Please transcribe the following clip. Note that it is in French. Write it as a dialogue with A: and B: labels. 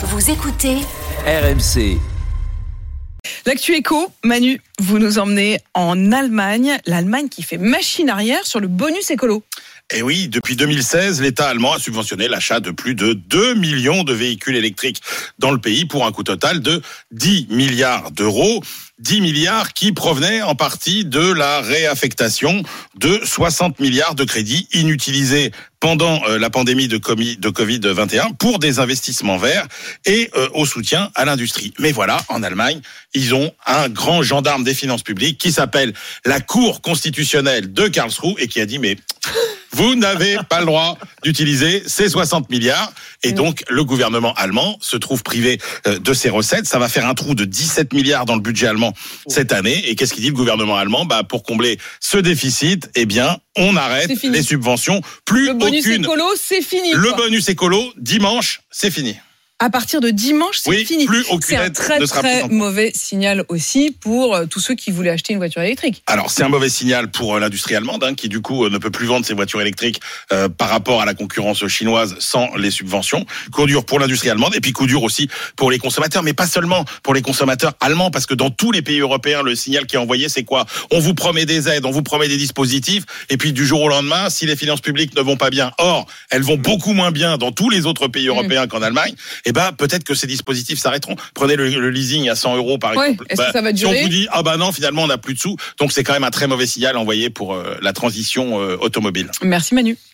A: Vous écoutez
B: RMC.
C: L'actu éco, Manu, vous nous emmenez en Allemagne, l'Allemagne qui fait machine arrière sur le bonus écolo.
D: Et oui, depuis 2016, l'État allemand a subventionné l'achat de plus de 2 millions de véhicules électriques dans le pays pour un coût total de 10 milliards d'euros. 10 milliards qui provenaient en partie de la réaffectation de 60 milliards de crédits inutilisés pendant euh, la pandémie de Covid-21 pour des investissements verts et euh, au soutien à l'industrie. Mais voilà, en Allemagne, ils ont un grand gendarme des finances publiques qui s'appelle la Cour constitutionnelle de Karlsruhe et qui a dit mais vous n'avez pas le droit d'utiliser ces 60 milliards. Et donc, le gouvernement allemand se trouve privé euh, de ces recettes. Ça va faire un trou de 17 milliards dans le budget allemand cette année. Et qu'est-ce qu'il dit le gouvernement allemand? Bah, Pour combler ce déficit, eh bien, on arrête les subventions. Plus
C: Le bonus
D: aucune.
C: écolo, c'est fini.
D: Le
C: quoi.
D: bonus écolo, dimanche, c'est fini.
C: À partir de dimanche, c'est
D: Oui,
C: fini.
D: plus aucune
C: C'est un
D: aide
C: très
D: ne sera prise
C: très mauvais signal aussi pour euh, tous ceux qui voulaient acheter une voiture électrique.
D: Alors c'est un mauvais signal pour euh, l'industrie allemande hein, qui du coup euh, ne peut plus vendre ses voitures électriques euh, par rapport à la concurrence chinoise sans les subventions. Coup dur pour l'industrie allemande et puis coup dur aussi pour les consommateurs, mais pas seulement pour les consommateurs allemands parce que dans tous les pays européens le signal qui est envoyé c'est quoi? On vous promet des aides, on vous promet des dispositifs et puis du jour au lendemain si les finances publiques ne vont pas bien, or elles vont beaucoup moins bien dans tous les autres pays européens qu'en Allemagne, et ben peut-être que ces dispositifs s'arrêteront. Prenez le, le leasing à 100 euros par
C: Ouais,
D: exemple.
C: est-ce que ça va
D: si on
C: durer
D: vous dit ah bah non finalement on n'a plus de sous, donc c'est quand même un très mauvais signal envoyé pour euh, la transition euh, automobile.
C: Merci Manu.